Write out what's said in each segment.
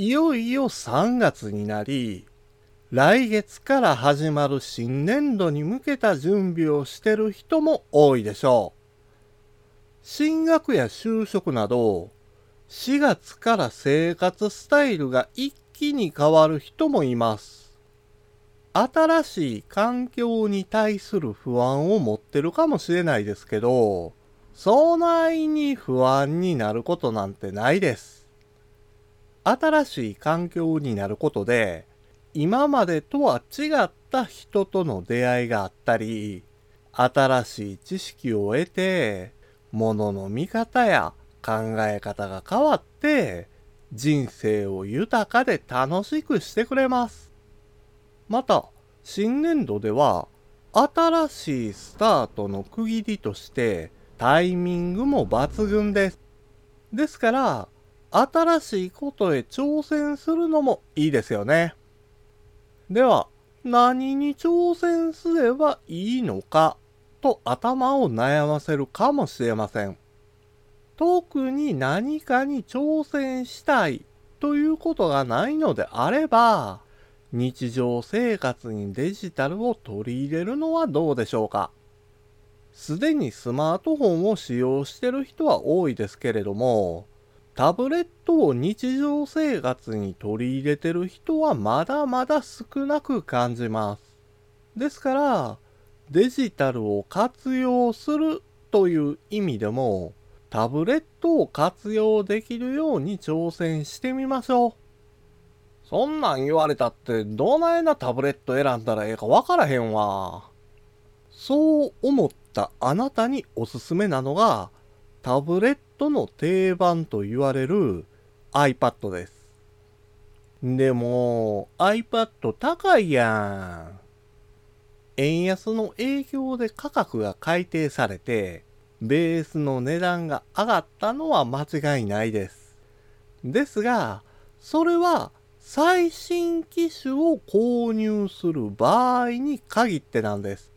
いよいよ3月になり、来月から始まる新年度に向けた準備をしてる人も多いでしょう。進学や就職など、4月から生活スタイルが一気に変わる人もいます。新しい環境に対する不安を持ってるかもしれないですけど、そないに不安になることなんてないです。新しい環境になることで、今までとは違った人との出会いがあったり、新しい知識を得て、物の見方や考え方が変わって、人生を豊かで楽しくしてくれます。また、新年度では、新しいスタートの区切りとして、タイミングも抜群です。ですから、新しいことへ挑戦するのもいいですよね。では、何に挑戦すればいいのか？と頭を悩ませるかもしれません。特に何かに挑戦したいということがないのであれば、日常生活にデジタルを取り入れるのはどうでしょうか？すでにスマートフォンを使用してる人は多いですけれども、タブレットを日常生活に取り入れてる人はまだまだ少なく感じます。ですから、デジタルを活用するという意味でも、タブレットを活用できるように挑戦してみましょう。そんなん言われたってどないなタブレット選んだらええかわからへんわ。そう思ったあなたにおすすめなのが、タブレットの定番と言われる iPad です。でも iPad 高いやん。円安の影響で価格が改定されて、ベースの値段が上がったのは間違いないです。ですが、それは最新機種を購入する場合に限ってなんです。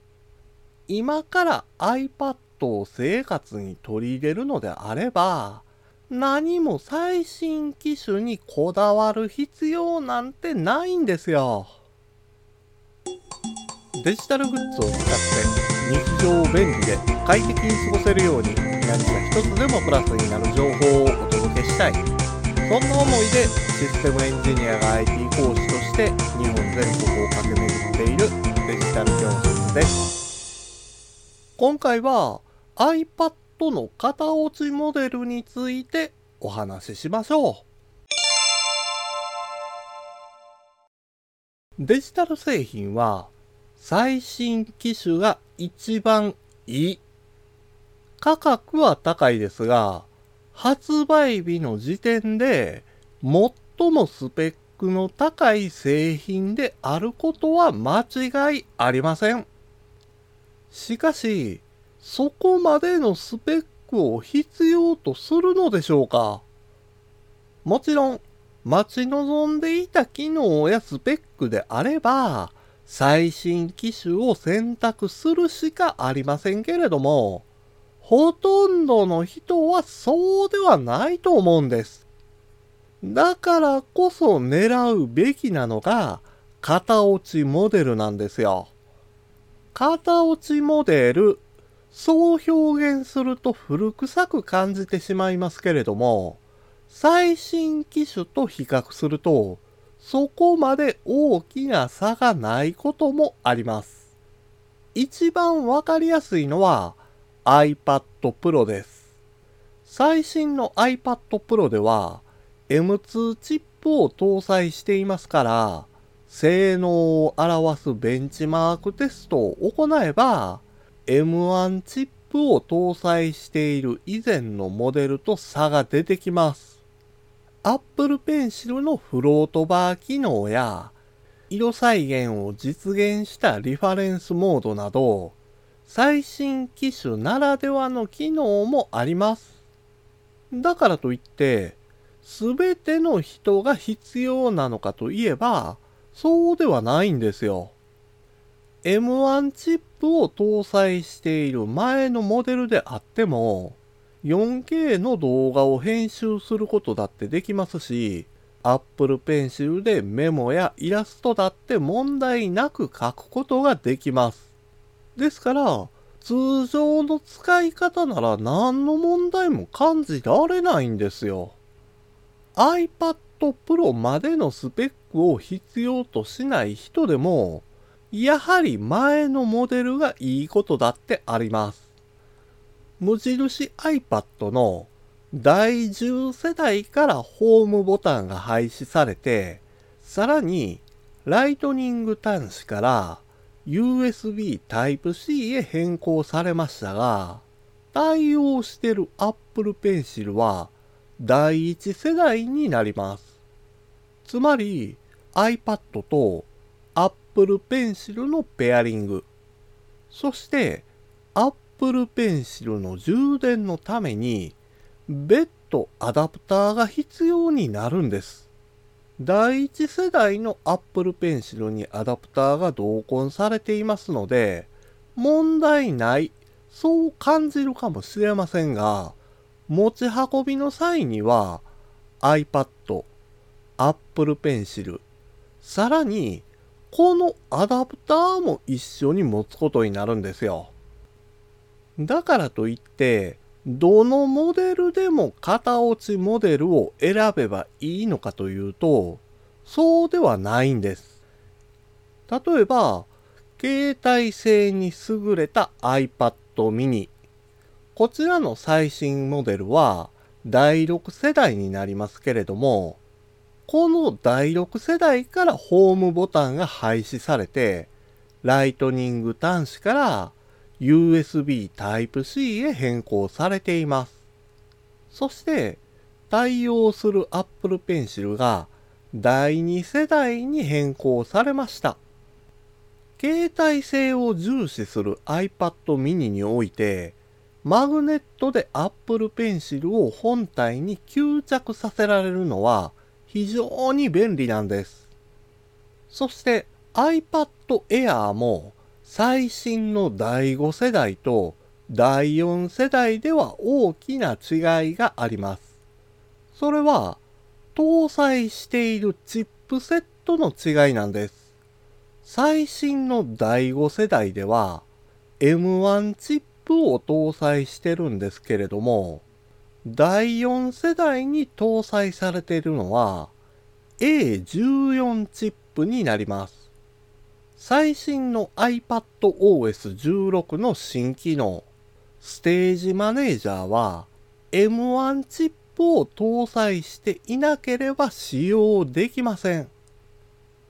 今から iPad を生活に取り入れるのであれば、何も最新機種にこだわる必要なんてないんですよ。デジタルグッズを使って日常を便利で快適に過ごせるように何か一つでもプラスになる情報をお届けしたい。そんな思いでシステムエンジニアが IT 講師として日本全国を駆け巡っているデジタル教室です。今回は iPad の型落ちモデルについてお話ししましょう。デジタル製品は最新機種が一番いい。価格は高いですが、発売日の時点で最もスペックの高い製品であることは間違いありません。しかし、そこまでのスペックを必要とするのでしょうか？もちろん、待ち望んでいた機能やスペックであれば、最新機種を選択するしかありませんけれども、ほとんどの人はそうではないと思うんです。だからこそ狙うべきなのが、型落ちモデルなんですよ。型落ちモデルそう表現すると古臭く感じてしまいますけれども、最新機種と比較すると、そこまで大きな差がないこともあります。一番わかりやすいのは iPad Pro です。最新の iPad Pro では M2 チップを搭載していますから、性能を表すベンチマークテストを行えば、M1 チップを搭載している以前のモデルと差が出てきます。Apple Pencil のフロートバー機能や色再現を実現したリファレンスモードなど最新機種ならではの機能もあります。だからといって全ての人が必要なのかといえばそうではないんですよ。M1 チップを搭載している前のモデルであっても、4K の動画を編集することだってできますし、Apple Pencil でメモやイラストだって問題なく書くことができます。ですから、通常の使い方なら何の問題も感じられないんですよ。iPad Pro までのスペックを必要としない人でも、やはり前のモデルがいいことだってあります。無印 iPad の第10世代からホームボタンが廃止されて、さらにライトニング端子から USB Type-C へ変更されましたが、対応してる Apple Pencil は第1世代になります。つまり iPad と Apple Pencil のペアリング、そして Apple Pencil の充電のために別途アダプターが必要になるんです。第一世代の Apple Pencil にアダプターが同梱されていますので、問題ない、そう感じるかもしれませんが、持ち運びの際には iPad、Apple Pencil、さらにこのアダプターも一緒に持つことになるんですよ。だからといって、どのモデルでも型落ちモデルを選べばいいのかというと、そうではないんです。例えば、携帯性に優れた iPad mini。こちらの最新モデルは第6世代になりますけれども、この第6世代からホームボタンが廃止されて、ライトニング端子から USB Type-C へ変更されています。そして対応する Apple Pencil が第2世代に変更されました。携帯性を重視する iPad mini において、マグネットで Apple Pencil を本体に吸着させられるのは非常に便利なんです。そして iPad Air も最新の第5世代と第4世代では大きな違いがあります。それは搭載しているチップセットの違いなんです。最新の第5世代では M1 チップを搭載してるんですけれども第4世代に搭載されているのは A14 チップになります。最新の iPadOS16 の新機能、ステージマネージャーは M1 チップを搭載していなければ使用できません。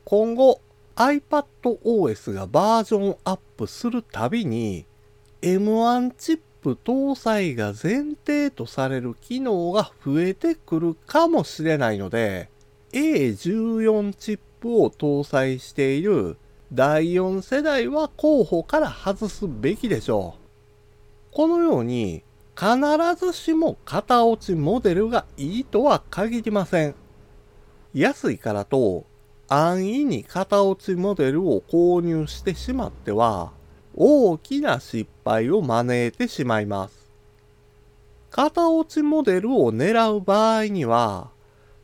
今後 iPadOS がバージョンアップするたびに M1 チッププ搭載が前提とされる機能が増えてくるかもしれないので A14 チップを搭載している第4世代は候補から外すべきでしょう。このように必ずしも型落ちモデルがいいとは限りません。安いからと安易に型落ちモデルを購入してしまっては大きな失敗を招いてしまいます。型落ちモデルを狙う場合には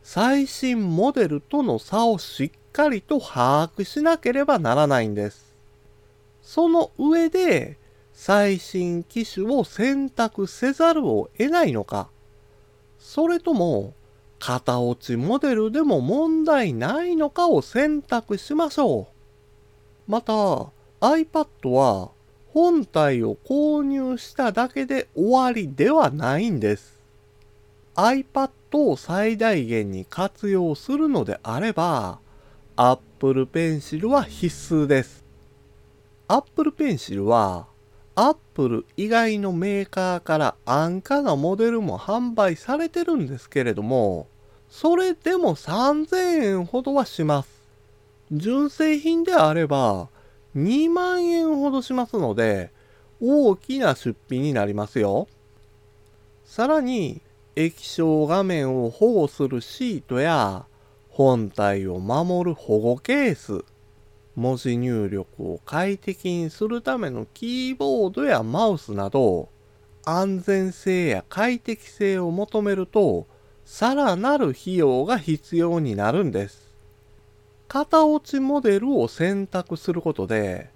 最新モデルとの差をしっかりと把握しなければならないんです。その上で最新機種を選択せざるを得ないのか、それとも型落ちモデルでも問題ないのかを選択しましょう。また iPad は本体を購入しただけで終わりではないんです。iPad を最大限に活用するのであれば、Apple Pencil は必須です。Apple Pencil は Apple 以外のメーカーから安価なモデルも販売されてるんですけれども、それでも3000円ほどはします。純正品であれば2万円ほどしますので、大きな出費になりますよ。さらに、液晶画面を保護するシートや本体を守る保護ケース、文字入力を快適にするためのキーボードやマウスなど、安全性や快適性を求めると、さらなる費用が必要になるんです。型落ちモデルを選択することで、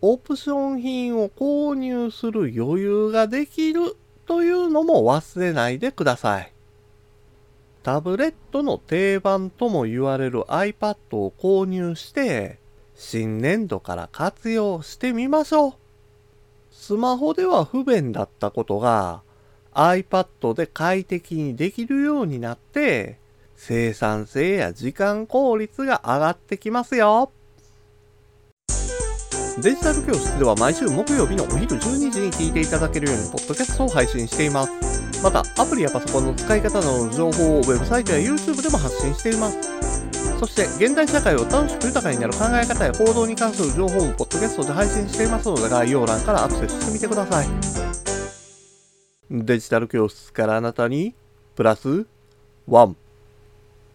オプション品を購入する余裕ができるというのも忘れないでください。タブレットの定番とも言われる iPad を購入して、新年度から活用してみましょう。スマホでは不便だったことが iPad で快適にできるようになって生産性や時間効率が上がってきますよ。デジタル教室では毎週木曜日のお昼12時に聞いていただけるようにポッドキャストを配信しています。また、アプリやパソコンの使い方などの情報をウェブサイトや YouTube でも発信しています。そして、現代社会を楽しく豊かになる考え方や行動に関する情報もポッドキャストで配信していますので、概要欄からアクセスしてみてください。デジタル教室からあなたに、プラス、ワン。